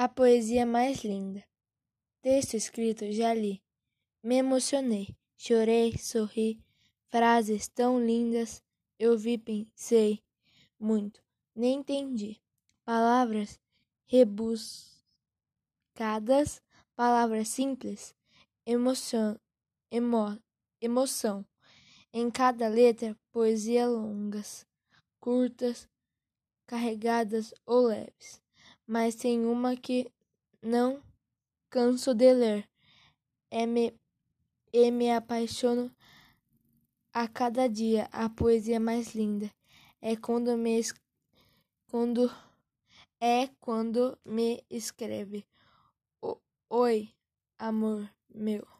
A poesia mais linda. Texto escrito já li. Me emocionei, chorei, sorri. Frases tão lindas eu vi, pensei muito, nem entendi. Palavras rebuscadas, palavras simples, emoção, emo, emoção. Em cada letra, poesia longas, curtas, carregadas ou leves mas tem uma que não canso de ler. É me, e me apaixono a cada dia. A poesia mais linda é quando me quando é quando me escreve. Oi, amor meu.